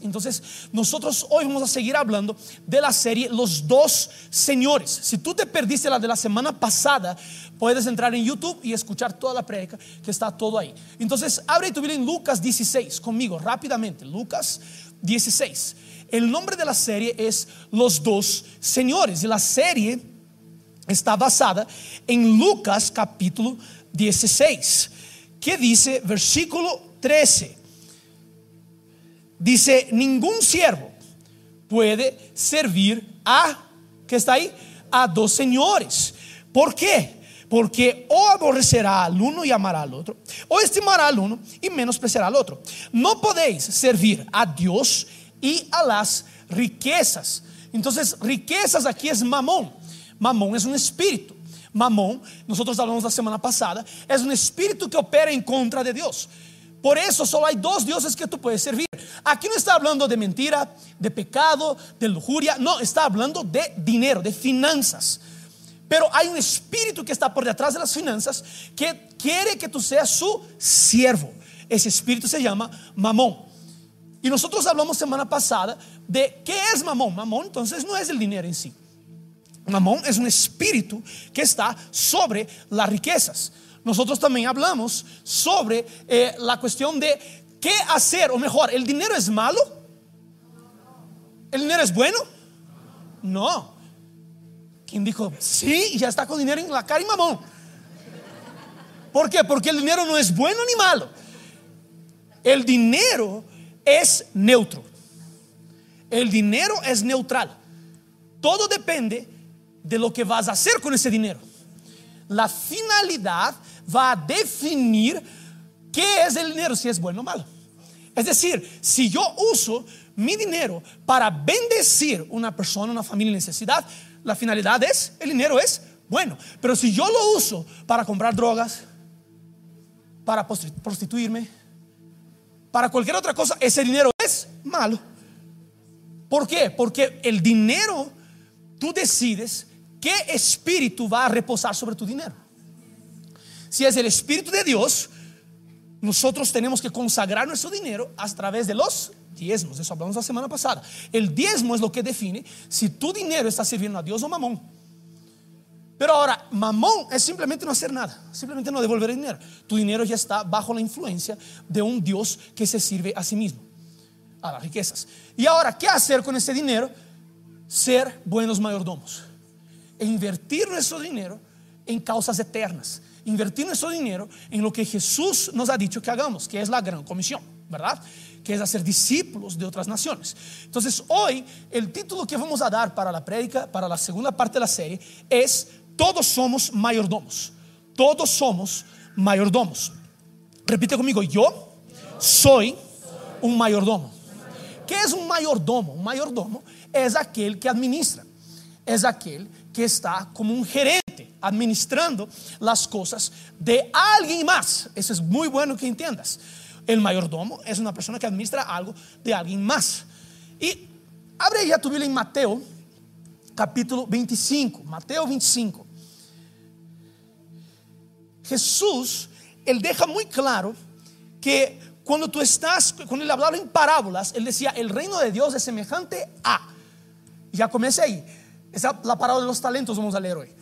Entonces, nosotros hoy vamos a seguir hablando de la serie Los dos señores. Si tú te perdiste la de la semana pasada, puedes entrar en YouTube y escuchar toda la prédica que está todo ahí. Entonces, abre tu Biblia en Lucas 16 conmigo rápidamente. Lucas 16. El nombre de la serie es Los dos señores y la serie está basada en Lucas capítulo 16, que dice versículo 13 dice, ningún siervo puede servir a, ¿qué está ahí? A dos señores. ¿Por qué? Porque o aborrecerá al uno y amará al otro, o estimará al uno y menospreciará al otro. No podéis servir a Dios y a las riquezas. Entonces, riquezas aquí es mamón. Mamón es un espíritu. Mamón, nosotros hablamos la semana pasada, es un espíritu que opera en contra de Dios. Por eso solo hay dos dioses que tú puedes servir. Aquí no está hablando de mentira, de pecado, de lujuria. No, está hablando de dinero, de finanzas. Pero hay un espíritu que está por detrás de las finanzas que quiere que tú seas su siervo. Ese espíritu se llama mamón. Y nosotros hablamos semana pasada de qué es mamón. Mamón entonces no es el dinero en sí. Mamón es un espíritu que está sobre las riquezas nosotros también hablamos sobre eh, la cuestión de qué hacer, o mejor, ¿el dinero es malo? ¿El dinero es bueno? No. ¿Quién dijo, sí, ya está con dinero en la cara y mamón? ¿Por qué? Porque el dinero no es bueno ni malo. El dinero es neutro. El dinero es neutral. Todo depende de lo que vas a hacer con ese dinero. La finalidad va a definir qué es el dinero, si es bueno o malo. Es decir, si yo uso mi dinero para bendecir una persona, una familia en necesidad, la finalidad es, el dinero es bueno. Pero si yo lo uso para comprar drogas, para prostituirme, para cualquier otra cosa, ese dinero es malo. ¿Por qué? Porque el dinero, tú decides qué espíritu va a reposar sobre tu dinero. Si es el Espíritu de Dios, nosotros tenemos que consagrar nuestro dinero a través de los diezmos. Eso hablamos la semana pasada. El diezmo es lo que define si tu dinero está sirviendo a Dios o mamón. Pero ahora, mamón es simplemente no hacer nada, simplemente no devolver el dinero. Tu dinero ya está bajo la influencia de un Dios que se sirve a sí mismo, a las riquezas. Y ahora, ¿qué hacer con ese dinero? Ser buenos mayordomos e invertir nuestro dinero en causas eternas invertir nuestro dinero en lo que Jesús nos ha dicho que hagamos, que es la gran comisión, ¿verdad? Que es hacer discípulos de otras naciones. Entonces, hoy el título que vamos a dar para la prédica, para la segunda parte de la serie, es Todos somos mayordomos. Todos somos mayordomos. Repite conmigo, yo soy un mayordomo. ¿Qué es un mayordomo? Un mayordomo es aquel que administra, es aquel que está como un gerente administrando las cosas de alguien más. Eso es muy bueno que entiendas. El mayordomo es una persona que administra algo de alguien más. Y abre ya tu Biblia en Mateo, capítulo 25. Mateo 25. Jesús, él deja muy claro que cuando tú estás, cuando él hablaba en parábolas, él decía, el reino de Dios es semejante a. Ya comencé ahí. Esa la parábola de los talentos vamos a leer hoy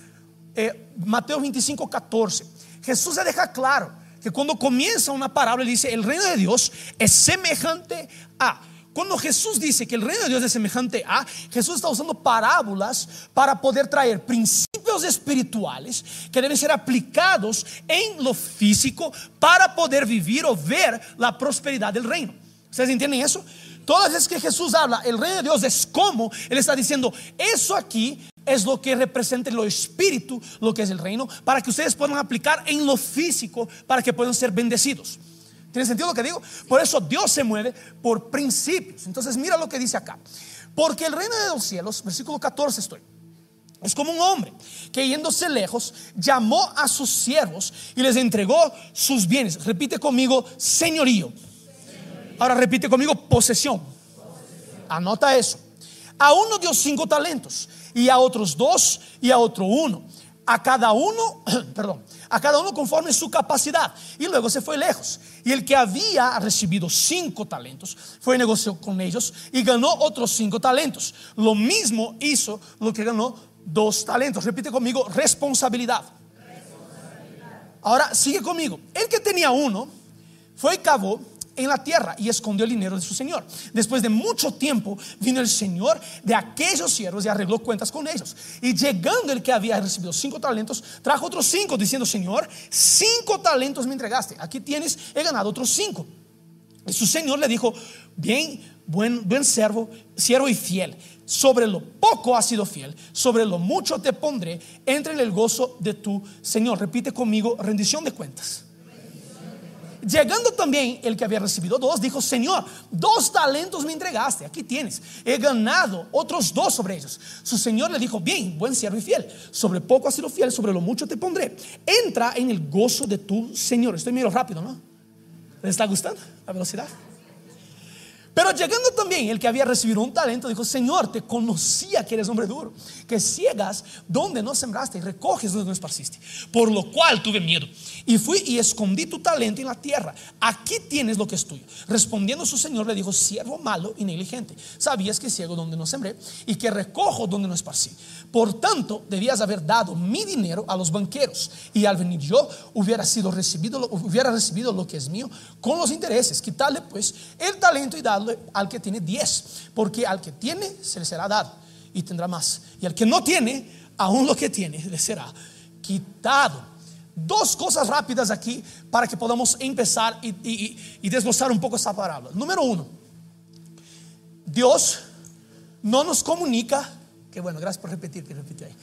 eh, Mateo 25, 14. Jesús se deja claro que cuando comienza una parábola, dice, el reino de Dios es semejante a... Cuando Jesús dice que el reino de Dios es semejante a, Jesús está usando parábolas para poder traer principios espirituales que deben ser aplicados en lo físico para poder vivir o ver la prosperidad del reino. ¿Ustedes entienden eso? Todas las veces que Jesús habla, el reino de Dios es como, Él está diciendo, eso aquí es lo que representa lo espíritu, lo que es el reino, para que ustedes puedan aplicar en lo físico, para que puedan ser bendecidos. ¿Tiene sentido lo que digo? Por eso Dios se mueve por principios. Entonces mira lo que dice acá. Porque el reino de los cielos, versículo 14 estoy. Es como un hombre que yéndose lejos llamó a sus siervos y les entregó sus bienes. Repite conmigo, señorío. Ahora repite conmigo, posesión. Anota eso. A uno dio cinco talentos y a otros dos y a otro uno. a cada uno, perdón, a cada uno conforme su capacidad. Y luego se fue lejos. Y el que había recibido cinco talentos fue y negoció con ellos y ganó otros cinco talentos. Lo mismo hizo lo que ganó dos talentos. Repite conmigo, responsabilidad. Ahora sigue conmigo. El que tenía uno fue y en la tierra y escondió el dinero de su señor. Después de mucho tiempo vino el señor de aquellos siervos y arregló cuentas con ellos. Y llegando el que había recibido cinco talentos, trajo otros cinco, diciendo, Señor, cinco talentos me entregaste. Aquí tienes, he ganado otros cinco. Y su señor le dijo, bien, buen, buen siervo, siervo y fiel. Sobre lo poco has sido fiel, sobre lo mucho te pondré, entre en el gozo de tu Señor. Repite conmigo, rendición de cuentas. Llegando también el que había recibido dos, dijo, Señor, dos talentos me entregaste, aquí tienes, he ganado otros dos sobre ellos. Su Señor le dijo, bien, buen siervo y fiel, sobre poco has sido fiel, sobre lo mucho te pondré. Entra en el gozo de tu Señor. Estoy medio rápido, ¿no? ¿Les está gustando la velocidad? Pero llegando también el que había recibido un talento, dijo, Señor, te conocía que eres hombre duro, que ciegas donde no sembraste y recoges donde no esparciste. Por lo cual tuve miedo y fui y escondí tu talento en la tierra. Aquí tienes lo que es tuyo. Respondiendo su Señor le dijo, siervo malo y negligente, sabías que ciego donde no sembré y que recojo donde no esparcí. Por tanto, debías haber dado mi dinero a los banqueros y al venir yo hubiera sido recibido, hubiera recibido lo que es mío con los intereses. Quitarle pues el talento y al que tiene diez, porque al que tiene se le será dado y tendrá más. Y al que no tiene, aún lo que tiene le será quitado. Dos cosas rápidas aquí para que podamos empezar y, desglosar un poco esa parábola. Número uno, Dios no nos comunica Qué bueno, gracias por repetir, que repite.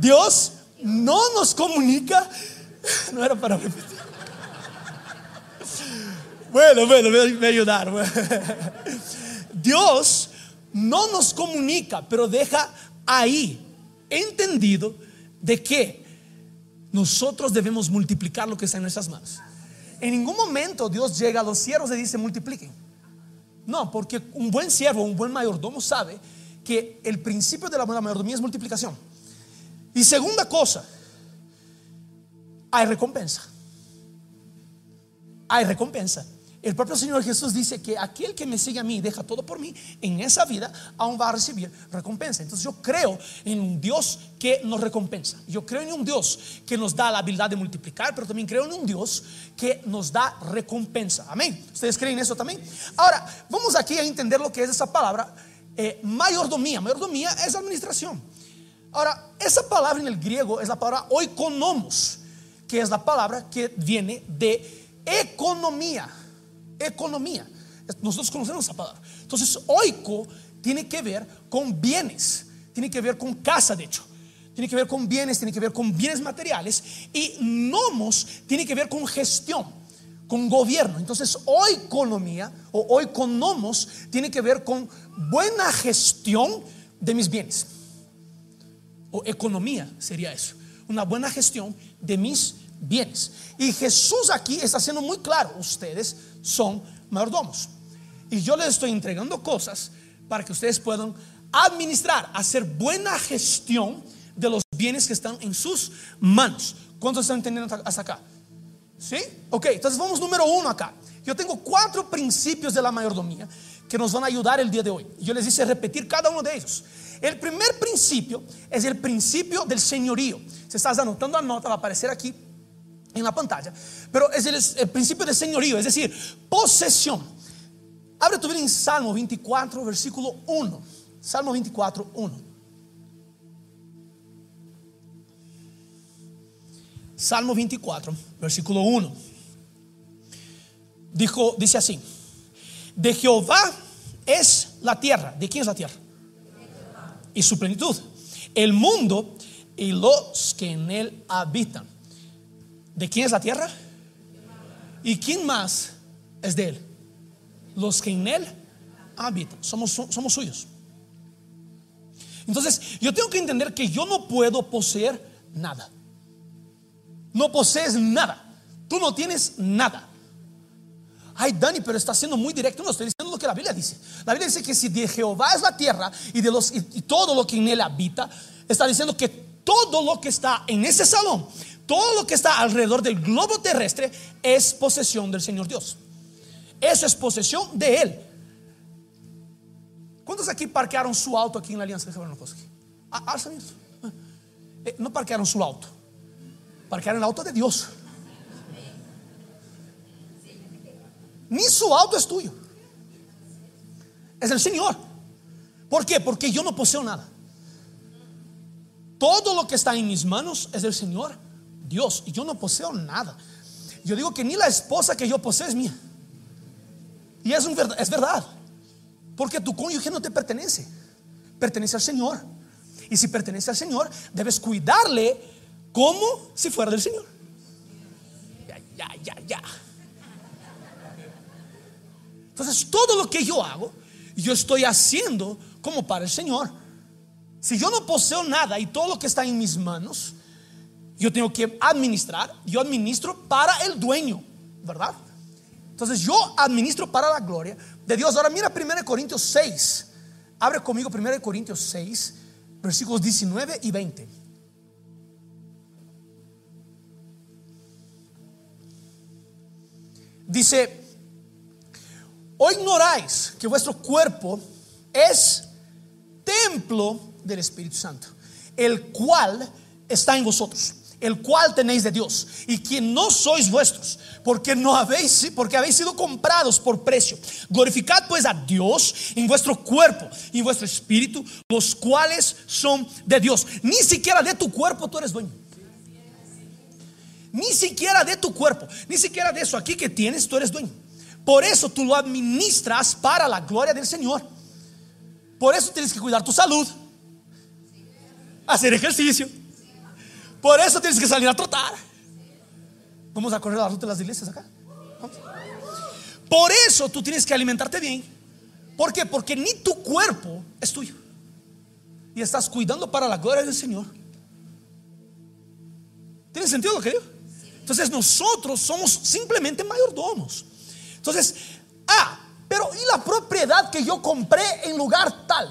Dios no nos comunica, no era para repetir. Bueno, bueno, me ayudar. Dios no nos comunica, pero deja ahí entendido de que nosotros debemos multiplicar lo que está en nuestras manos. En ningún momento Dios llega a los siervos y dice multipliquen. No, porque un buen siervo, un buen mayordomo sabe que el principio de la buena mayordomía es multiplicación. Y segunda cosa, hay recompensa. Hay recompensa. El propio Señor Jesús dice que aquel que me sigue a mí, deja todo por mí, en esa vida aún va a recibir recompensa. Entonces yo creo en un Dios que nos recompensa. Yo creo en un Dios que nos da la habilidad de multiplicar, pero también creo en un Dios que nos da recompensa. Amén. ¿Ustedes creen eso también? Ahora, vamos aquí a entender lo que es esa palabra eh, mayordomía. Mayordomía es administración. Ahora, esa palabra en el griego es la palabra oikonomos, que es la palabra que viene de economía. Economía. Nosotros conocemos esa palabra. Entonces, oiko tiene que ver con bienes, tiene que ver con casa, de hecho. Tiene que ver con bienes, tiene que ver con bienes materiales. Y nomos tiene que ver con gestión con gobierno. Entonces, hoy economía o hoy economos tiene que ver con buena gestión de mis bienes. O economía sería eso. Una buena gestión de mis bienes. Y Jesús aquí está siendo muy claro, ustedes son mayordomos. Y yo les estoy entregando cosas para que ustedes puedan administrar, hacer buena gestión de los bienes que están en sus manos. ¿Cuántos están entendiendo hasta acá? ¿Sí? Ok, entonces vamos número uno acá. Yo tengo cuatro principios de la mayordomía que nos van a ayudar el día de hoy. Yo les hice repetir cada uno de ellos. El primer principio es el principio del señorío. Si estás anotando, nota va a aparecer aquí en la pantalla. Pero es el, principio del señorío, es decir, posesión. Abre tu Biblia en Salmo 24, versículo 1. Salmo 24, 1. Salmo 24, versículo 1. Dijo, dice así: De Jehová es la tierra. ¿De quién es la tierra? Y su plenitud. El mundo y los que en él habitan. ¿De quién es la tierra? ¿Y quién más es de él? Los que en él habitan. Somos, somos suyos. Entonces, yo tengo que entender que yo no puedo poseer nada no posees nada. Tú no tienes nada. Ay, Dani, pero está siendo muy directo. No estoy diciendo lo que la Biblia dice. La Biblia dice que si de Jehová es la tierra y de los y, todo lo que en él habita, está diciendo que todo lo que está en ese salón, todo lo que está alrededor del globo terrestre es posesión del Señor Dios. Eso es posesión de Él. ¿Cuántos aquí parquearon su auto aquí en la Alianza de Jabranokoski? Ah, eh, no parquearon su auto, parquearon el auto de Dios. Ni su auto es tuyo, es el Señor. ¿Por qué? Porque yo no poseo nada. Todo lo que está en mis manos es del Señor Dios y yo no poseo nada. Yo digo que ni la esposa que yo poseo es mía. Y es, es verdad. Porque tu cónyuge no te pertenece. Pertenece al Señor. Y si pertenece al Señor, debes cuidarle como si fuera del Señor. Ya, ya, ya, ya. Entonces, todo lo que yo hago, yo estoy haciendo como para el Señor. Si yo no poseo nada y todo lo que está en mis manos, yo tengo que administrar, yo administro para el dueño, ¿verdad? Entonces yo administro para la gloria de Dios. Ahora mira 1 Corintios 6. Abre conmigo 1 Corintios 6, versículos 19 y 20. Dice, o ignoráis que vuestro cuerpo es templo del Espíritu Santo, el cual está en vosotros, el cual tenéis de Dios, y quien no sois vuestros, porque no habéis, porque habéis sido comprados por precio. Glorificad pues a Dios en vuestro cuerpo y vuestro espíritu, los cuales son de Dios. Ni siquiera de tu cuerpo tú eres dueño. Ni siquiera de tu cuerpo, ni siquiera de eso aquí que tienes, tú eres dueño. Por eso tú lo administras para la gloria del Señor. Por eso tienes que cuidar tu salud, hacer ejercicio. Por eso tienes que salir a trotar. Vamos a correr la ruta de las iglesias acá. Por eso tú tienes que alimentarte bien. ¿Por qué? Porque ni tu cuerpo es tuyo. Y estás cuidando para la gloria del Señor. ¿Tiene sentido lo que digo? Entonces nosotros somos simplemente mayordomos. Entonces, ah, pero ¿y la propiedad que yo compré en lugar tal?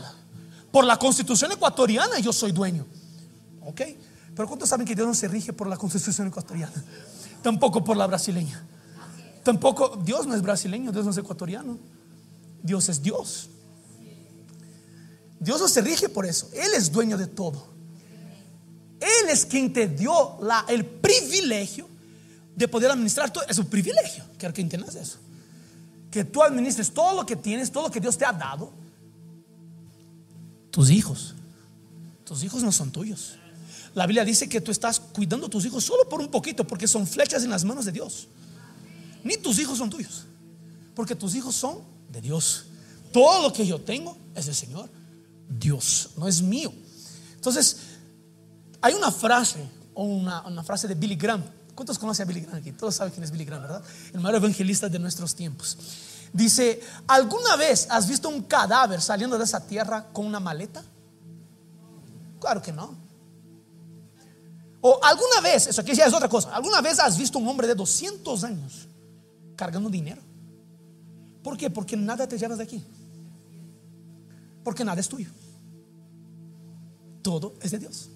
Por la constitución ecuatoriana yo soy dueño. ¿Ok? Pero ¿cuántos saben que Dios no se rige por la constitución ecuatoriana? Tampoco por la brasileña. Tampoco, Dios no es brasileño, Dios no es ecuatoriano. Dios es Dios. Dios no se rige por eso. Él es dueño de todo. Él es quien te dio la, el privilegio de poder administrar todo. Es un privilegio. Quiero que entiendas eso. Que tú administres todo lo que tienes, todo lo que Dios te ha dado. Tus hijos. Tus hijos no son tuyos. La Biblia dice que tú estás cuidando a tus hijos solo por un poquito, porque son flechas en las manos de Dios. Ni tus hijos son tuyos, porque tus hijos son de Dios. Todo lo que yo tengo es del Señor, Dios, no es mío. Entonces, hay una frase, o una, frase de Billy Graham. ¿Cuántos conocen a Billy Graham aquí? Todos saben quién es Billy Graham, ¿verdad? El mayor evangelista de nuestros tiempos. Dice, ¿alguna vez has visto un cadáver saliendo de esa tierra con una maleta? Claro que no. Alguna vez, eso aquí ya es otra cosa, alguna vez has visto un hombre de 200 años cargando dinero. ¿Por qué? Porque nada te llevas de aquí. Porque nada es tuyo. Todo es de Dios.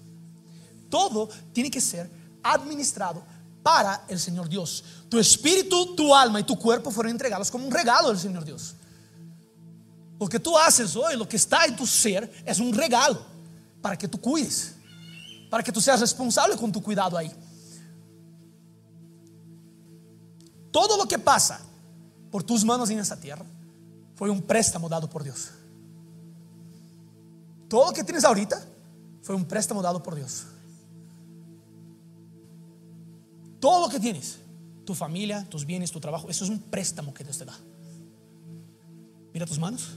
Todo tiene que ser administrado para el Señor Dios. Tu espíritu, tu alma y tu cuerpo fueron entregados como un regalo del Señor Dios. Lo que tú haces hoy, lo que está en tu ser, es un regalo para que tú cuides para que tú seas responsable con tu cuidado ahí. Todo lo que pasa por tus manos en esa tierra fue un préstamo dado por Dios. Todo lo que tienes ahorita fue un préstamo dado por Dios. Todo lo que tienes, tu familia, tus bienes, tu trabajo, eso es un préstamo que Dios te da. Mira tus manos,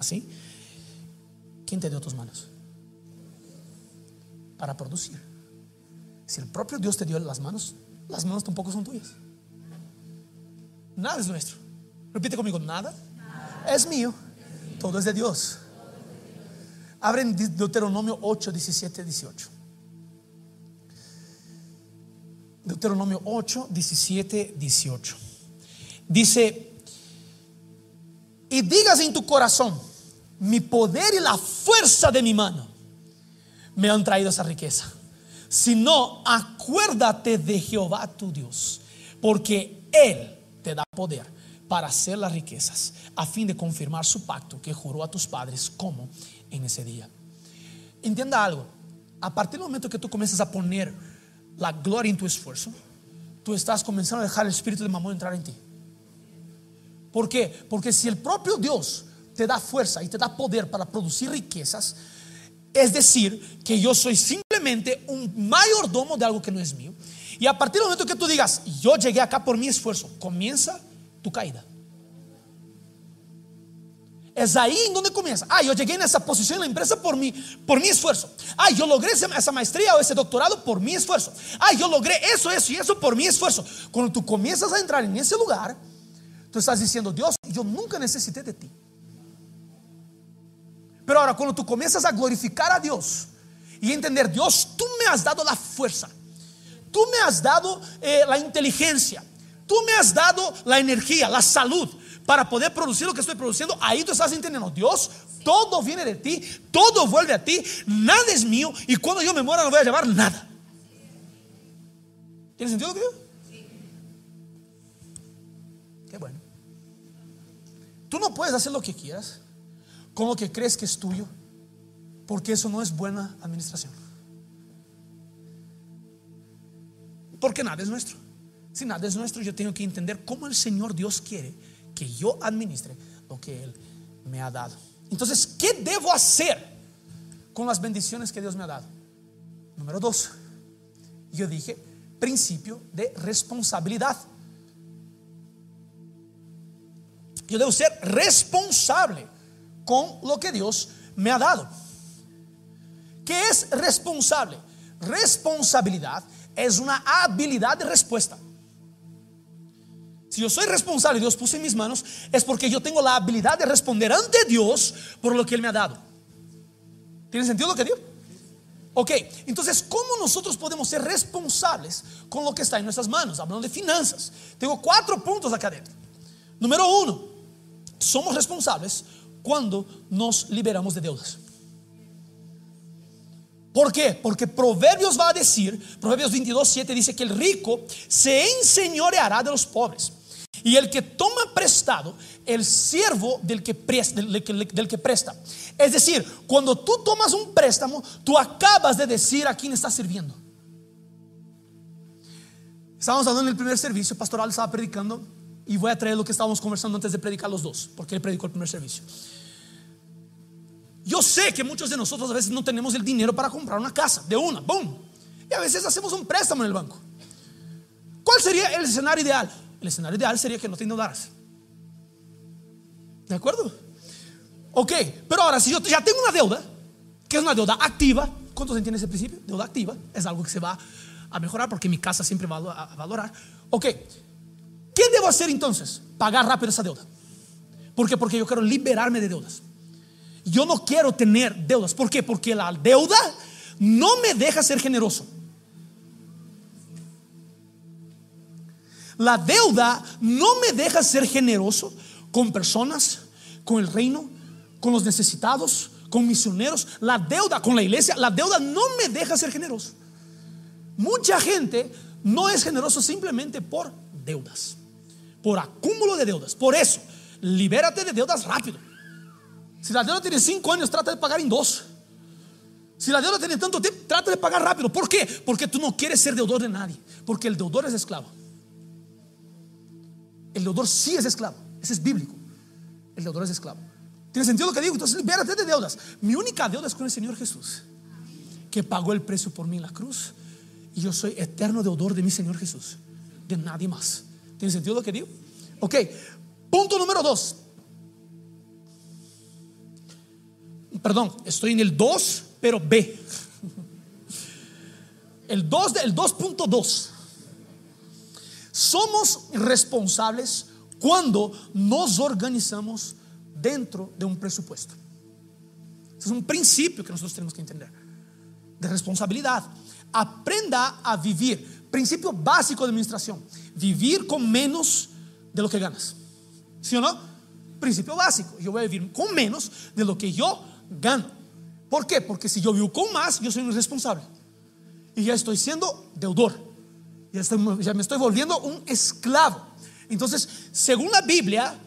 así. ¿Quién te dio tus manos? Para producir. Si el propio Dios te dio las manos, las manos tampoco son tuyas. Nada es nuestro. Repite conmigo, nada, es mío. Todo es de Dios. Abren Deuteronomio 8, 17, 18. Deuteronomio 8, 17, 18. Dice, y digas en tu corazón, mi poder y la fuerza de mi mano me han traído esa riqueza. sino acuérdate de Jehová tu Dios, porque Él te da poder para hacer las riquezas, a fin de confirmar su pacto que juró a tus padres como en ese día. Entienda algo, a partir del momento que tú comienzas a poner la gloria en tu esfuerzo, tú estás comenzando a dejar el espíritu de mamón entrar en ti. ¿Por qué? Porque si el propio Dios te da fuerza y te da poder para producir riquezas, es decir, que yo soy simplemente un mayordomo de algo que no es mío. Y a partir del momento que tú digas, yo llegué acá por mi esfuerzo, comienza tu caída. Es ahí en donde comienza. Ah, yo llegué en esa posición en la empresa por mi, por mi esfuerzo. Ah, yo logré esa maestría o ese doctorado por mi esfuerzo. Ah, yo logré eso, eso y eso por mi esfuerzo. Cuando tú comienzas a entrar en ese lugar, tú estás diciendo, Dios, yo nunca necesité de ti. Pero ahora, cuando tú comienzas a glorificar a Dios y entender, Dios, tú me has dado la fuerza, tú me has dado eh, la inteligencia, tú me has dado la energía, la salud para poder producir lo que estoy produciendo, ahí tú estás entendiendo, Dios, todo viene de ti, todo vuelve a ti, nada es mío y cuando yo me muera no voy a llevar nada. ¿Tiene sentido digo? Qué bueno. Tú no puedes hacer lo que quieras lo que crees que es tuyo, porque eso no es buena administración. Porque nada es nuestro. Si nada es nuestro, yo tengo que entender cómo el Señor Dios quiere que yo administre lo que Él me ha dado. Entonces, ¿qué debo hacer con las bendiciones que Dios me ha dado? Número dos, yo dije principio de responsabilidad. Yo debo ser responsable con lo que Dios me ha dado. ¿Qué es responsable? Responsabilidad es una habilidad de respuesta. Si yo soy responsable Dios puso en mis manos, es porque yo tengo la habilidad de responder ante Dios por lo que Él me ha dado. ¿Tiene sentido lo que digo? Ok, entonces, ¿cómo nosotros podemos ser responsables con lo que está en nuestras manos? Hablando de finanzas. Tengo cuatro puntos acá adentro. Número uno, somos responsables cuando nos liberamos de deudas. ¿Por qué? Porque Proverbios va a decir, Proverbios 22, 7 dice que el rico se enseñoreará de los pobres. Y el que toma prestado, el siervo del que, presta, del, que, presta. Es decir, cuando tú tomas un préstamo, tú acabas de decir a quién estás sirviendo. Estábamos hablando en el primer servicio, pastoral estaba predicando y voy a traer lo que estábamos conversando antes de predicar los dos, porque él predicó el primer servicio. Yo sé que muchos de nosotros a veces no tenemos el dinero para comprar una casa, de una, boom. Y a veces hacemos un préstamo en el banco. ¿Cuál sería el escenario ideal? El escenario ideal sería que no te endeudaras. ¿De acuerdo? Ok, pero ahora si yo ya tengo una deuda, que es una deuda activa, ¿cuántos entienden ese principio? Deuda activa es algo que se va a mejorar porque mi casa siempre va a valorar. Ok, ¿qué debo hacer entonces? Pagar rápido esa deuda. ¿Por qué? Porque yo quiero liberarme de deudas. Yo no quiero tener deudas. ¿Por qué? Porque la deuda no me deja ser generoso. La deuda no me deja ser generoso con personas, con el reino, con los necesitados, con misioneros. La deuda con la iglesia, la deuda no me deja ser generoso. Mucha gente no es generoso simplemente por deudas, por acúmulo de deudas. Por eso, libérate de deudas rápido. Si la deuda tiene cinco años, trata de pagar en dos. Si la deuda tiene tanto tiempo, trata de pagar rápido. ¿Por qué? Porque tú no quieres ser deudor de nadie. Porque el deudor es esclavo. El deudor sí es esclavo. Ese es bíblico. El deudor es esclavo. ¿Tiene sentido lo que digo? Entonces, libérate de deudas. Mi única deuda es con el Señor Jesús, que pagó el precio por mí en la cruz. Y yo soy eterno deudor de mi Señor Jesús, de nadie más. ¿Tiene sentido lo que digo? Ok, punto número dos. perdón, estoy en el 2, pero B. El 2, el 2.2. Somos responsables cuando nos organizamos dentro de un presupuesto. Ese es un principio que nosotros tenemos que entender. De responsabilidad. Aprenda a vivir. Principio básico de administración. Vivir con menos de lo que ganas. ¿Sí o no? Principio básico. Yo voy a vivir con menos de lo que yo gano. ¿Por qué? Porque si yo vivo con más, yo soy un responsable. y ya estoy siendo deudor. Ya, estoy- me estoy volviendo un esclavo. Entonces, según la Biblia,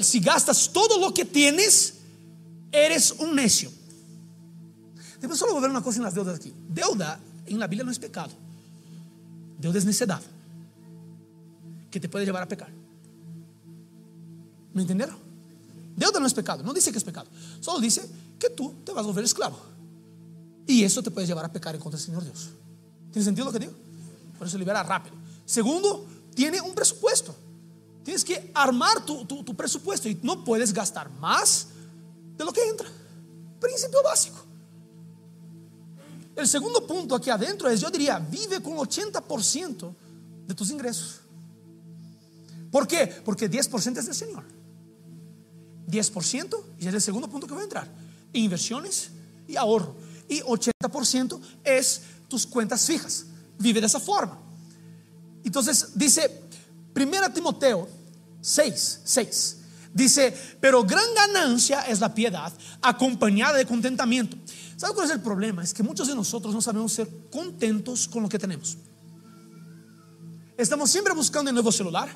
si gastas todo lo que tienes, eres un necio. Después solo ver una cosa en las deudas aquí. Deuda en la Biblia no es pecado. Deuda es necedad que te puede llevar a pecar. ¿Me entendieron? Deuda no es pecado, no dice que es pecado, solo dice que tú te vas a volver esclavo. Y eso te puede llevar a pecar en contra del Señor Dios. ¿Tiene sentido lo que digo? Por eso libera rápido. Segundo, tiene un presupuesto. Tienes que armar tu, tu- tu presupuesto y no puedes gastar más de lo que entra. Principio básico. El segundo punto aquí adentro es, yo diría, vive con 80% de tus ingresos. ¿Por qué? Porque 10% es del Señor. 10%, y es el segundo punto que voy a entrar, inversiones y ahorro. Y 80% es tus cuentas fijas. Vive de esa forma. Entonces dice, 1 Timoteo 6, 6. Dice, pero gran ganancia es la piedad acompañada de contentamiento. ¿Sabe cuál es el problema? Es que muchos de nosotros no sabemos ser contentos con lo que tenemos. Estamos siempre buscando el nuevo celular,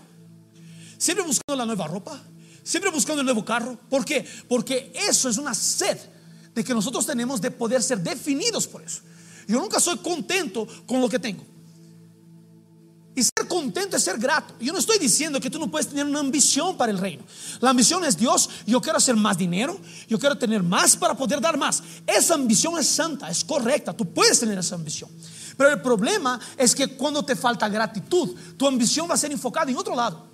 siempre buscando la nueva ropa, siempre buscando el nuevo carro. ¿Por qué? Porque eso es una sed de que nosotros tenemos de poder ser definidos por eso. Yo nunca soy contento con lo que tengo. Y ser contento es ser grato. Yo no estoy diciendo que tú no puedes tener una ambición para el reino. La ambición es Dios, yo quiero hacer más dinero, yo quiero tener más para poder dar más. Esa ambición es santa, es correcta, tú puedes tener esa ambición. Pero el problema es que cuando te falta gratitud, tu ambición va a ser enfocada en otro lado.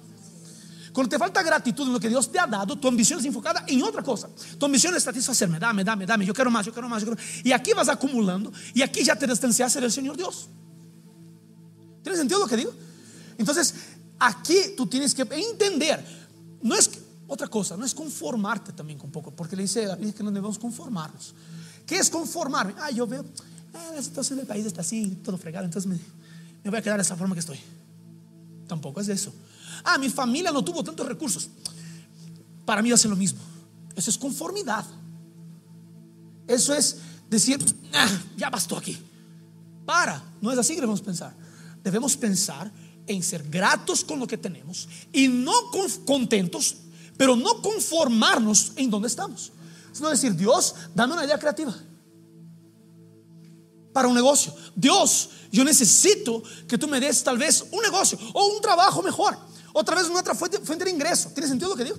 Cuando te falta gratitud en lo que Dios te ha dado, tu ambición es enfocada en otra cosa. Tu ambición es satisfacerme, dame, dame, dame, yo quiero más, yo quiero más, yo quiero más. Y aquí vas acumulando y aquí ya te distanciaste del Señor Dios. ¿Tiene sentido lo que digo? Entonces, aquí tú tienes que entender, no es otra cosa, no es conformarte también con poco, porque le dice la Biblia que no debemos conformarnos. ¿Qué es conformarme? Ah, yo veo, ah, la situación del país está así, todo fregado, entonces me, voy a quedar de esa forma que estoy. Tampoco es eso. Ah, mi familia no tuvo tantos recursos. Para mí ser lo mismo. Eso es conformidad. Eso es decir, "Ah, ya bastó aquí. Para, no es así que debemos pensar. Debemos pensar en ser gratos con lo que tenemos y no con- contentos, pero no conformarnos en donde estamos. Sino decir, Dios, dame una idea creativa para un negocio. Dios, yo necesito que tú me des tal vez un negocio o un trabajo mejor. Otra vez una otra fuente, fuente de ingreso. ¿Tiene sentido lo que digo?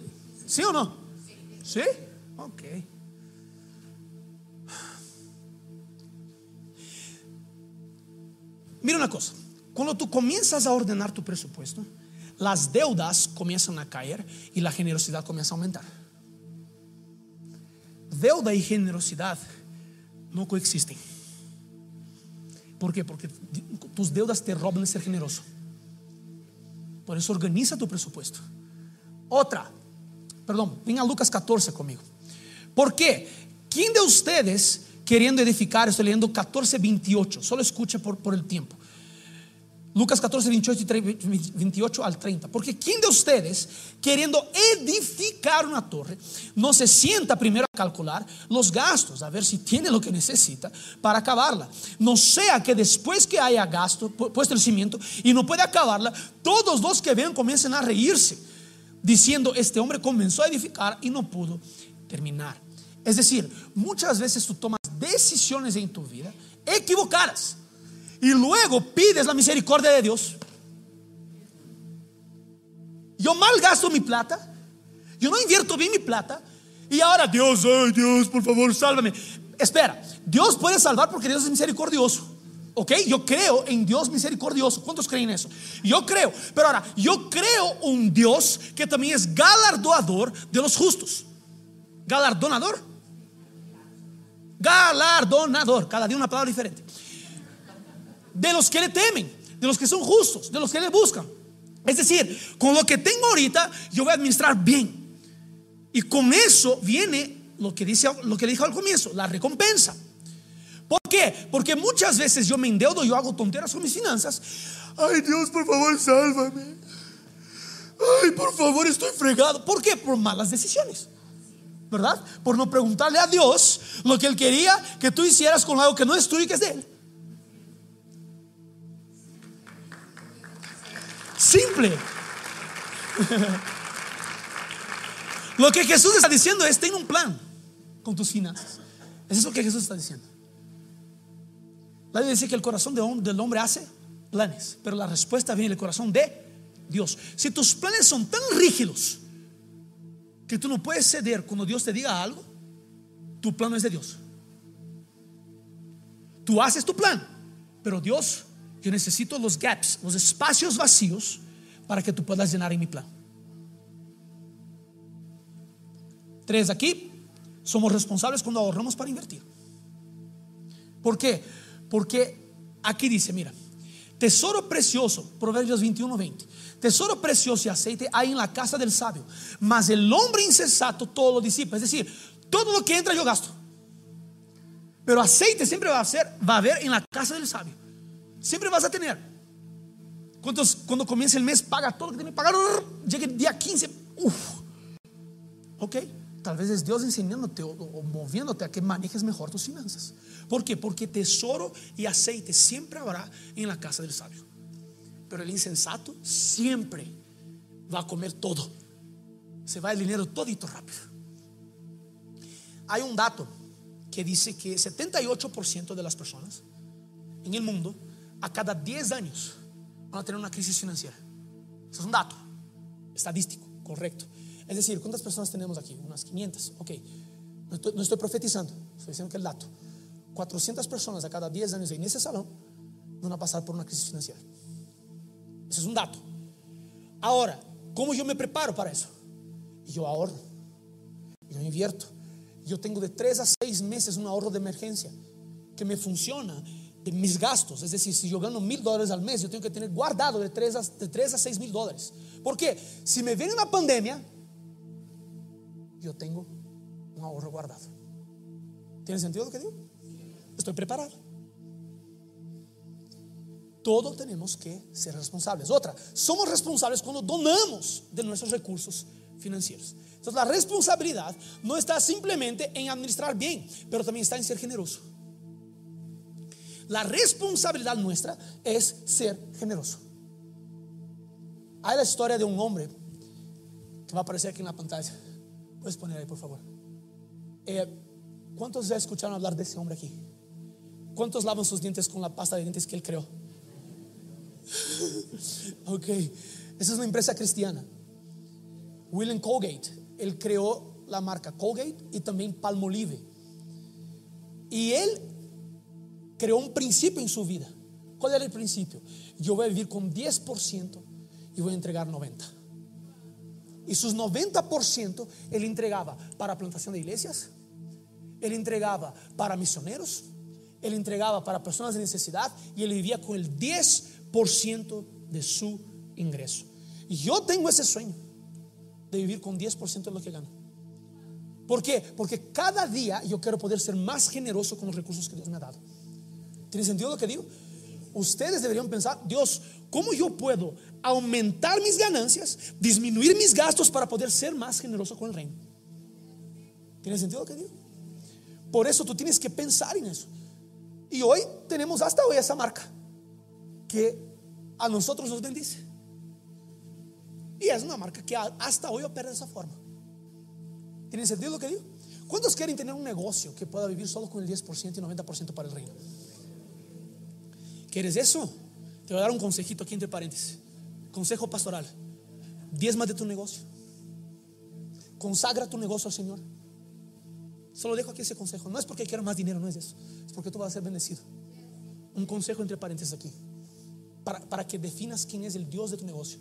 ¿Sí o no? ¿Sí? Ok. Mira una cosa, cuando tú comienzas a ordenar tu presupuesto, las deudas comienzan a caer y la generosidad comienza a aumentar. Deuda y generosidad no coexisten. ¿Por qué? Porque tus deudas te roban de ser generoso. Por eso organiza tu presupuesto. Otra, perdón, ven a Lucas 14 conmigo. ¿Por qué? ¿Quién de ustedes queriendo edificar, estoy leyendo 14, 28, solo escuche por, por el tiempo. Lucas 14, 28, y 3, 28 al 30. Porque ¿quién de ustedes, queriendo edificar una torre, no se sienta primero a calcular los gastos, a ver si tiene lo que necesita para acabarla? No sea que después que haya gasto, pu- puesto el cimiento y no puede acabarla, todos los que ven comiencen a reírse, diciendo, este hombre comenzó a edificar y no pudo terminar. Es decir, muchas veces tú tomas decisiones en tu vida equivocadas y luego pides la misericordia de Dios. Yo malgasto mi plata, yo no invierto bien mi plata y ahora Dios, ay Dios, por favor, sálvame. Espera, Dios puede salvar porque Dios es misericordioso. Ok, yo creo en Dios misericordioso. ¿Cuántos creen eso? Yo creo, pero ahora, yo creo un Dios que también es galardoador de los justos. Galardonador. Galardonador, cada día una palabra diferente de los que le temen, de los que son justos, de los que le buscan. Es decir, con lo que tengo ahorita, yo voy a administrar bien. Y con eso viene lo que dice lo que dijo al comienzo, la recompensa. ¿Por qué? Porque muchas veces yo me endeudo, yo hago tonteras con mis finanzas. Ay, Dios, por favor, sálvame. Ay, por favor, estoy fregado. ¿Por qué? Por malas decisiones. ¿Verdad? Por no preguntarle a Dios lo que Él quería que tú hicieras con algo que no es tuyo y que es de Él. Simple. Lo que Jesús está diciendo es, ten un plan con tus finanzas. Eso es lo que Jesús está diciendo. La Biblia dice que el corazón del hombre hace planes, pero la respuesta viene del corazón de Dios. Si tus planes son tan rígidos que tú no puedes ceder cuando Dios te diga algo, tu plan no es de Dios. Tú haces tu plan, pero Dios, yo necesito los gaps, los espacios vacíos para que tú puedas llenar en mi plan. Tres aquí, somos responsables cuando ahorramos para invertir. ¿Por qué? Porque aquí dice, mira, tesoro precioso, Proverbios 21, 20. Tesoro precioso y aceite hay en la casa del sabio, mas el hombre insensato todo lo disipa. Es decir, todo lo que entra yo gasto. Pero aceite siempre va a ser, va a haber en la casa del sabio. Siempre vas a tener. ¿Cuántos cuando comienza el mes paga todo lo que tiene que pagar? Llega el día 15. Uf. Ok. Tal vez es Dios enseñándote o, moviéndote a que manejes mejor tus finanzas. ¿Por qué? Porque tesoro y aceite siempre habrá en la casa del sabio. Pero el insensato siempre va a comer todo. Se va el dinero todito rápido. Hay un dato que dice que 78% de las personas en el mundo a cada 10 años van a tener una crisis financiera. Eso es un dato estadístico, correcto. Es decir, ¿cuántas personas tenemos aquí? Unas 500. Ok, no estoy, profetizando, estoy diciendo que el dato. 400 personas a cada 10 años en ese salón van a pasar por una crisis financiera. Ese es un dato. Ahora, ¿cómo yo me preparo para eso? Yo ahorro, yo invierto. Yo tengo de 3 a 6 meses un ahorro de emergencia que me funciona de mis gastos. Es decir, si yo gano mil dólares al mes, yo tengo que tener guardado de 3 a, de 3 a 6 mil dólares. Porque si me viene una pandemia, yo tengo un ahorro guardado. ¿Tiene sentido lo que digo? Estoy preparado. Todo tenemos que ser responsables. Otra, somos responsables cuando donamos de nuestros recursos financieros. Entonces la responsabilidad no está simplemente en administrar bien, pero también está en ser generoso. La responsabilidad nuestra es ser generoso. Hay la historia de un hombre que va a aparecer aquí en la pantalla. Puedes poner ahí, por favor. Eh, ¿Cuántos ya escucharon hablar de ese hombre aquí? ¿Cuántos lavan sus dientes con la pasta de dientes que él creó? ok, esa es una empresa cristiana. William Colgate, él creó la marca Colgate y también Palmolive. Y él creó un principio en su vida. ¿Cuál era el principio? Yo voy a vivir con 10% y voy a entregar 90%. Y sus 90% él entregaba para plantación de iglesias, él entregaba para misioneros, él entregaba para personas de necesidad y él vivía con el 10% de su ingreso. Y yo tengo ese sueño de vivir con 10% de lo que gano. ¿Por qué? Porque cada día yo quiero poder ser más generoso con los recursos que Dios me ha dado. ¿Tiene sentido lo que digo? Ustedes deberían pensar, Dios, ¿cómo yo puedo aumentar mis ganancias, disminuir mis gastos para poder ser más generoso con el reino? ¿Tiene sentido lo que digo? Por eso tú tienes que pensar en eso. Y hoy tenemos hasta hoy esa marca que a nosotros nos bendice. Y es una marca que hasta hoy opera de esa forma. ¿Tiene sentido lo que digo? ¿Cuántos quieren tener un negocio que pueda vivir solo con el 10% y 90% para el reino? ¿Quieres eso? Te voy a dar un consejito aquí entre paréntesis. Consejo pastoral. Diezma de tu negocio. Consagra tu negocio al Señor. Solo dejo aquí ese consejo. No es porque quiero más dinero, no es eso. Es porque tú vas a ser bendecido. Un consejo entre paréntesis aquí. Para, para que definas quién es el Dios de tu negocio.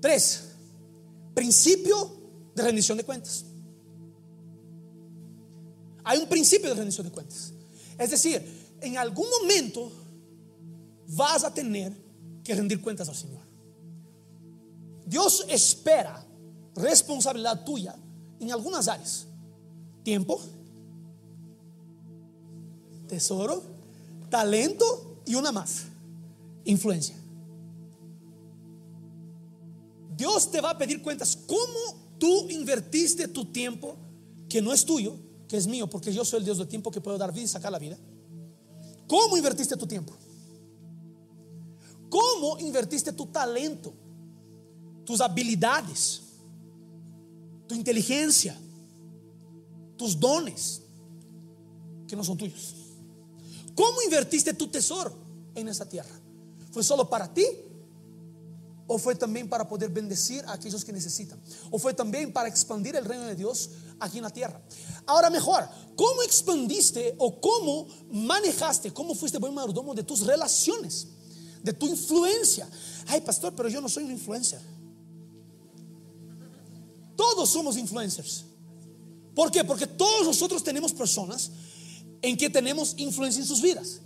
Tres, principio de rendición de cuentas. Hay un principio de rendición de cuentas. Es decir, en algún momento vas a tener que rendir cuentas al Señor. Dios espera responsabilidad tuya en algunas áreas. Tiempo, tesoro, talento y una más, influencia. Dios te va a pedir cuentas. ¿Cómo tú invertiste tu tiempo que no es tuyo que es mío, porque yo soy el Dios del tiempo que puedo dar vida y sacar la vida. ¿Cómo invertiste tu tiempo? cómo invertiste tu talento, tus habilidades, tu inteligencia, tus dones, que no son tuyos. ¿Cómo invertiste tu tesoro en esa tierra? ¿Fue solo para ti? ¿O fue también para poder bendecir a aquellos que necesitan? ¿O fue también para expandir el reino de Dios aquí en la tierra? Ahora mejor, ¿cómo expandiste o cómo manejaste, cómo fuiste buen mayordomo de tus relaciones, de tu influencia? Ay, pastor, pero yo no soy una influencer. Todos somos influencers. ¿Por qué? Porque todos nosotros tenemos personas en que tenemos influencia en sus vidas.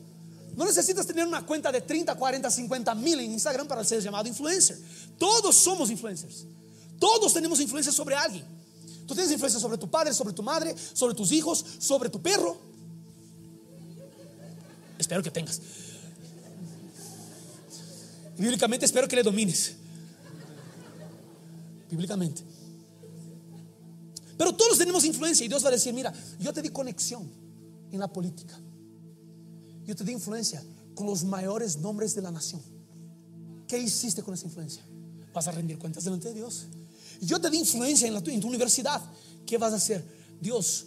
No necesitas tener una cuenta de 30, 40, 50 mil en Instagram para ser llamado influencer. Todos somos influencers. Todos tenemos influencia sobre alguien. Tú tienes influencia sobre tu padre, sobre tu madre, sobre tus hijos, sobre tu perro. Espero que tengas. bíblicamente espero que le domines. Bíblicamente. Pero todos tenemos influencia y Dios va a decir, mira, yo te di conexión en la política. Yo te di influencia con los mayores nombres de la nación. ¿Qué hiciste con esa influencia? Vas a rendir cuentas delante de Dios. Yo te di influencia en, la, en tu universidad. ¿Qué vas a hacer? Dios,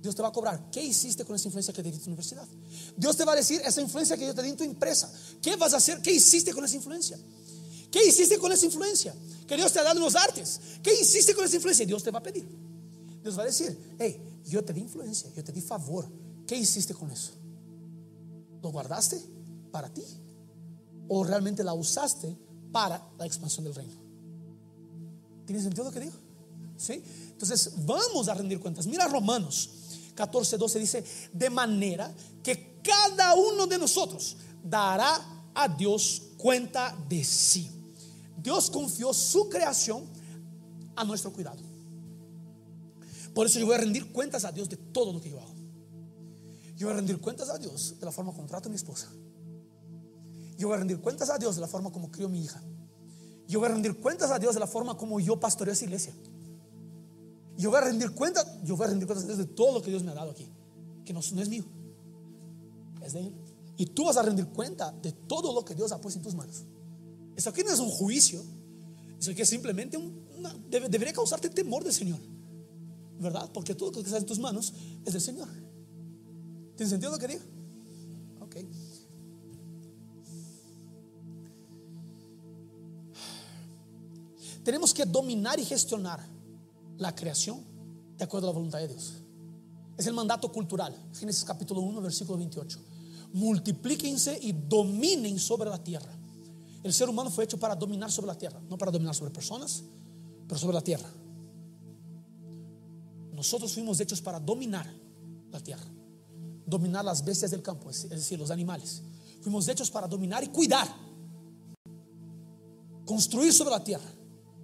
Dios te va a cobrar. ¿Qué hiciste con esa influencia que te di en tu universidad? Dios te va a decir esa influencia que yo te di en tu empresa. ¿Qué vas a hacer? ¿Qué hiciste con esa influencia? ¿Qué hiciste con esa influencia? Que Dios te ha dado en los artes. ¿Qué hiciste con esa influencia? Dios te va a pedir. Dios va a decir, hey, yo te di influencia, yo te di favor. ¿Qué hiciste con eso? ¿Lo guardaste para ti? ¿O realmente la usaste para la expansión del reino? ¿Tiene sentido lo que digo? ¿Sí? Entonces vamos a rendir cuentas. Mira Romanos 14, 12 dice, de manera que cada uno de nosotros dará a Dios cuenta de sí. Dios confió su creación a nuestro cuidado. Por eso yo voy a rendir cuentas a Dios de todo lo que yo hago. Yo voy a rendir cuentas a Dios de la forma como trato a mi esposa. Yo voy a rendir cuentas a Dios de la forma como crío a mi hija. Yo voy a rendir cuentas a Dios de la forma como yo pastoreo esa iglesia. Yo voy a rendir cuentas, yo voy a rendir cuentas a Dios de todo lo que Dios me ha dado aquí, que no, es mío, es de Él. Y tú vas a rendir cuenta de todo lo que Dios ha puesto en tus manos. Eso aquí no es un juicio, eso aquí es simplemente debería causarte temor del Señor, ¿verdad? Porque todo lo que está en tus manos es del Señor. ¿Tiene sentido lo que digo? Ok. Tenemos que dominar y gestionar la creación de acuerdo a la voluntad de Dios. Es el mandato cultural. Génesis capítulo 1, versículo 28. Multiplíquense y dominen sobre la tierra. El ser humano fue hecho para dominar sobre la tierra, no para dominar sobre personas, pero sobre la tierra. Nosotros fuimos hechos para dominar la tierra dominar las bestias del campo, es decir, los animales. Fuimos hechos para dominar y cuidar, construir sobre la tierra.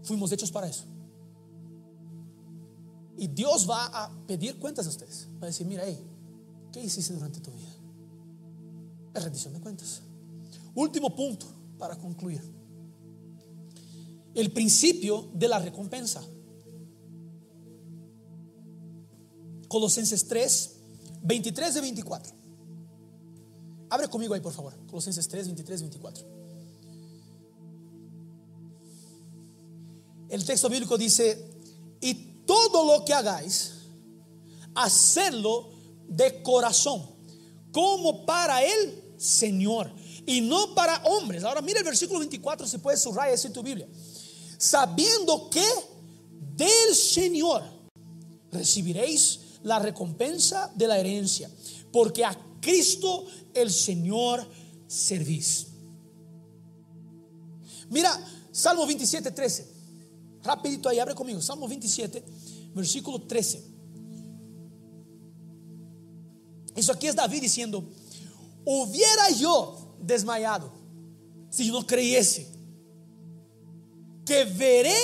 Fuimos hechos para eso. Y Dios va a pedir cuentas a ustedes. Va a decir, mira, hey, ¿qué hiciste durante tu vida? Es rendición de cuentas. Último punto para concluir. El principio de la recompensa. Colosenses 3, 23 de 24. Abre conmigo ahí, por favor. Colosenses 3, 23, 24. El texto bíblico dice, y todo lo que hagáis, hacerlo de corazón, como para el Señor, y no para hombres. Ahora mira el versículo 24, si puedes subrayar eso en tu Biblia. Sabiendo que del Señor recibiréis la recompensa de la herencia, porque a Cristo el Señor servís. Mira, Salmo 27, 13. Rapidito ahí, abre conmigo. Salmo 27, versículo 13. Eso aquí es David diciendo, hubiera yo desmayado si yo no creyese que veré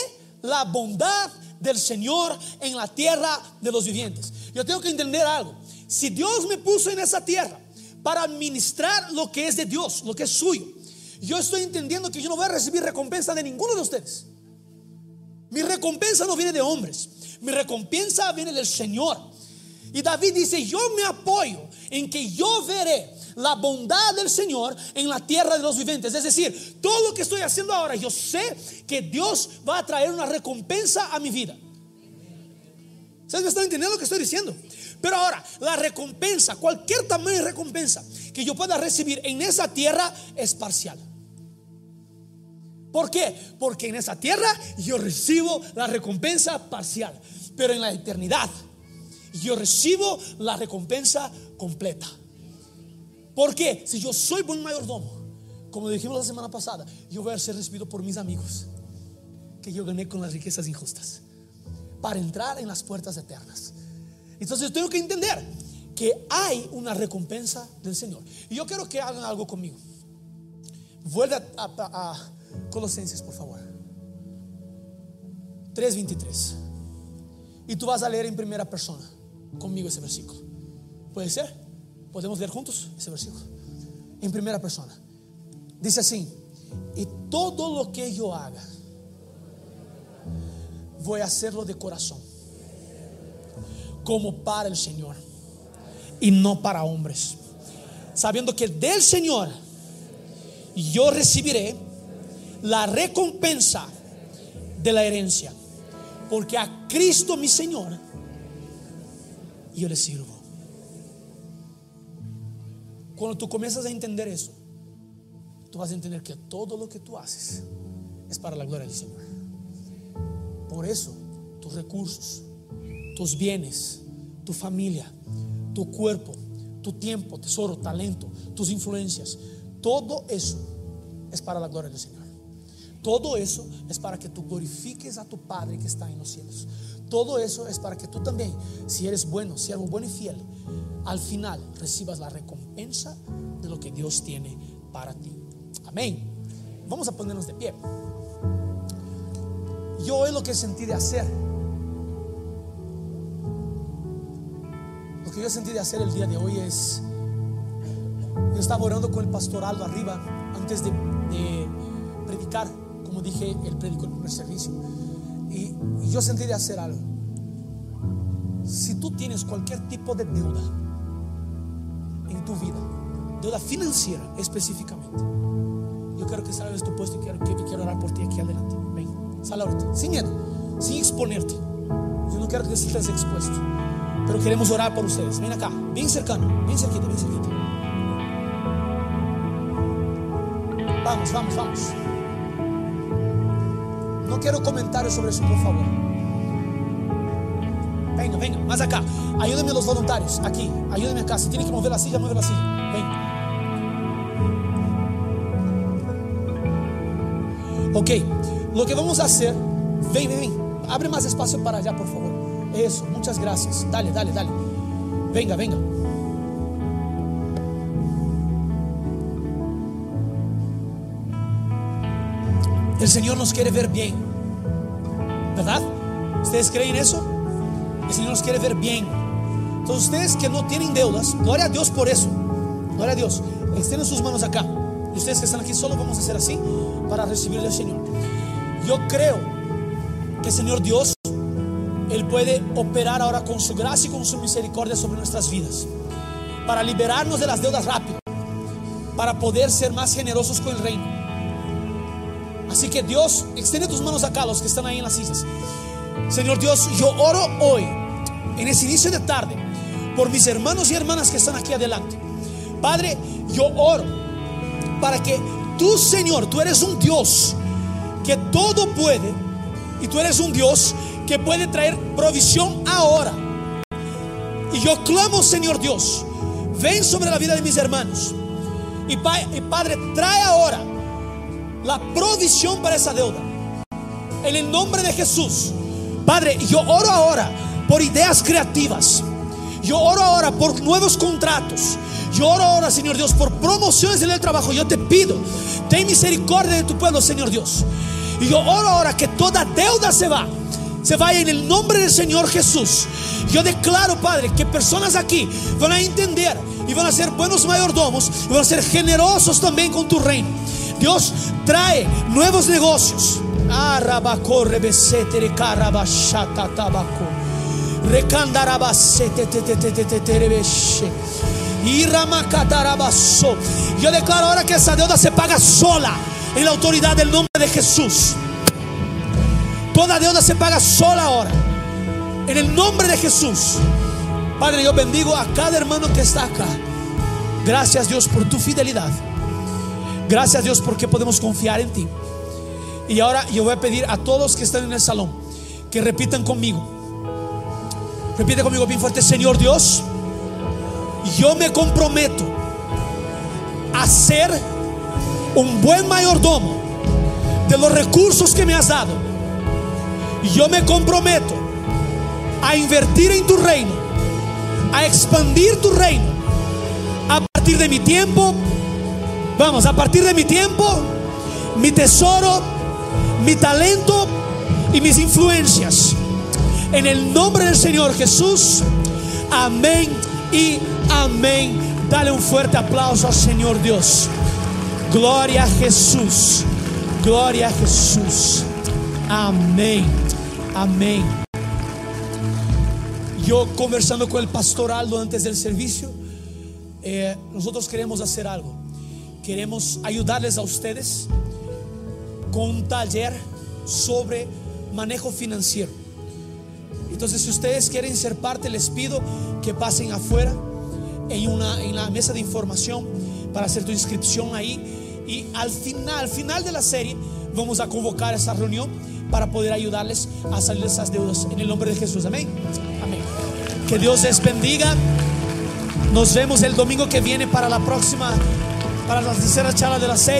la bondad del Señor en la tierra de los vivientes. Yo tengo que entender algo. Si Dios me puso en esa tierra para administrar lo que es de Dios, lo que es suyo, yo estoy entendiendo que yo no voy a recibir recompensa de ninguno de ustedes. Mi recompensa no viene de hombres, mi recompensa viene del Señor. Y David dice, yo me apoyo en que yo veré la bondad del Señor en la tierra de los vivientes. Es decir, todo lo que estoy haciendo ahora, yo sé que Dios va a traer una recompensa a mi vida. ¿Ustedes me están entendiendo lo que estoy diciendo? Pero ahora, la recompensa, cualquier tamaño de recompensa que yo pueda recibir en esa tierra es parcial. ¿Por qué? Porque en esa tierra yo recibo la recompensa parcial, pero en la eternidad yo recibo la recompensa completa. ¿Por qué? Si yo soy buen mayordomo, como dijimos la semana pasada, yo voy a ser recibido por mis amigos que yo gané con las riquezas injustas para entrar en las puertas eternas. Entonces tengo que entender que hay una recompensa del Señor. Y yo quiero que hagan algo conmigo. Vuelve a, Colosenses, por favor. 3.23. Y tú vas a leer en primera persona conmigo ese versículo. ¿Puede ser? ¿Podemos leer juntos ese versículo? En primera persona. Dice así, y todo lo que yo haga, voy a hacerlo de corazón como para el Señor y no para hombres. Sabiendo que del Señor yo recibiré la recompensa de la herencia. Porque a Cristo mi Señor yo le sirvo. Cuando tú comienzas a entender eso, tú vas a entender que todo lo que tú haces es para la gloria del Señor. Por eso tus recursos, tus bienes, tu familia, tu cuerpo, tu tiempo, tesoro, talento, tus influencias. Todo eso es para la gloria del Señor. Todo eso es para que tú glorifiques a tu Padre que está en los cielos. Todo eso es para que tú también, si eres bueno, si eres bueno y fiel, al final recibas la recompensa de lo que Dios tiene para ti. Amén. Vamos a ponernos de pie. Yo es lo que sentí de hacer que yo sentí de hacer el día de hoy es, yo estaba orando con el pastor Aldo arriba antes de, como dije, el predicó el primer servicio. Y, yo sentí de hacer algo. Si tú tienes cualquier tipo de deuda en tu vida, deuda financiera específicamente, yo quiero que salgas de tu puesto y quiero, que, quiero orar por ti aquí adelante. Ven, sal ahorita, sin miedo, sin exponerte. Yo no quiero que estés expuesto. Pero queremos orar por ustedes. Ven acá, bien cercano, bien cerquita, bien cerquita. Vamos, vamos, vamos. No quiero comentarios sobre eso, por favor. Venga, venga, más acá. Ayúdenme los voluntarios. Aquí, ayúdenme acá. Si tienen que mover la silla, mueve la silla. Venga. Ok, lo que vamos a hacer, ven, ven, ven. Abre más espacio para allá, por favor. Eso, muchas gracias. Dale, dale, dale. Venga, venga. El Señor nos quiere ver bien. ¿Verdad? ¿Ustedes creen eso? El Señor nos quiere ver bien. Entonces ustedes que no tienen deudas, gloria a Dios por eso. Gloria a Dios. Extienden sus manos acá. Y ustedes que están aquí solo vamos a hacer así para recibir al Señor. Yo creo que Señor Dios él puede operar ahora con su gracia y con su misericordia sobre nuestras vidas. Para liberarnos de las deudas rápido. Para poder ser más generosos con el reino. Así que Dios, extiende tus manos acá, los que están ahí en las sillas. Señor Dios, yo oro hoy, en ese inicio de tarde, por mis hermanos y hermanas que están aquí adelante. Padre, yo oro para que tú, Señor, tú eres un Dios que todo puede y tú eres un Dios que puede traer provisión ahora. Y yo clamo, Señor Dios, ven sobre la vida de mis hermanos. Y, Padre, trae ahora la provisión para esa deuda. En el nombre de Jesús. Padre, yo oro ahora por ideas creativas. Yo oro ahora por nuevos contratos. Yo oro ahora, Señor Dios, por promociones en el trabajo. Yo te pido, ten misericordia de tu pueblo, Señor Dios. Y yo oro ahora que toda deuda se va se vaya en el nombre del Señor Jesús. Yo declaro, Padre, que personas aquí van a entender y van a ser buenos mayordomos y van a ser generosos también con tu reino. Dios trae nuevos negocios. Yo declaro ahora que esa deuda se paga sola en la autoridad del nombre de Jesús. Toda deuda se paga sola ahora. En el nombre de Jesús. Padre, yo bendigo a cada hermano que está acá. Gracias Dios por tu fidelidad. Gracias Dios porque podemos confiar en ti. Y ahora yo voy a pedir a todos que están en el salón que repitan conmigo. Repite conmigo bien fuerte, Señor Dios, yo me comprometo a ser un buen mayordomo de los recursos que me has dado. Yo me comprometo a invertir en tu reino, a expandir tu reino. A partir de mi tiempo, vamos, a partir de mi tiempo, mi tesoro, mi talento y mis influencias. En el nombre del Señor Jesús, amén y amén. Dale un fuerte aplauso al Señor Dios. Gloria a Jesús. Gloria a Jesús. Amén. Amén. Yo conversando con el pastor Aldo antes del servicio, eh, nosotros queremos hacer algo. Queremos ayudarles a ustedes con un taller sobre manejo financiero. Entonces, si ustedes quieren ser parte, les pido que pasen afuera en, una, en la mesa de información para hacer tu inscripción ahí. Y al final, al final de la serie, vamos a convocar esa reunión para poder ayudarles a salir de esas deudas. En el nombre de Jesús, amén. Amén. Que Dios les bendiga. Nos vemos el domingo que viene para la próxima, para la tercera charla de la serie.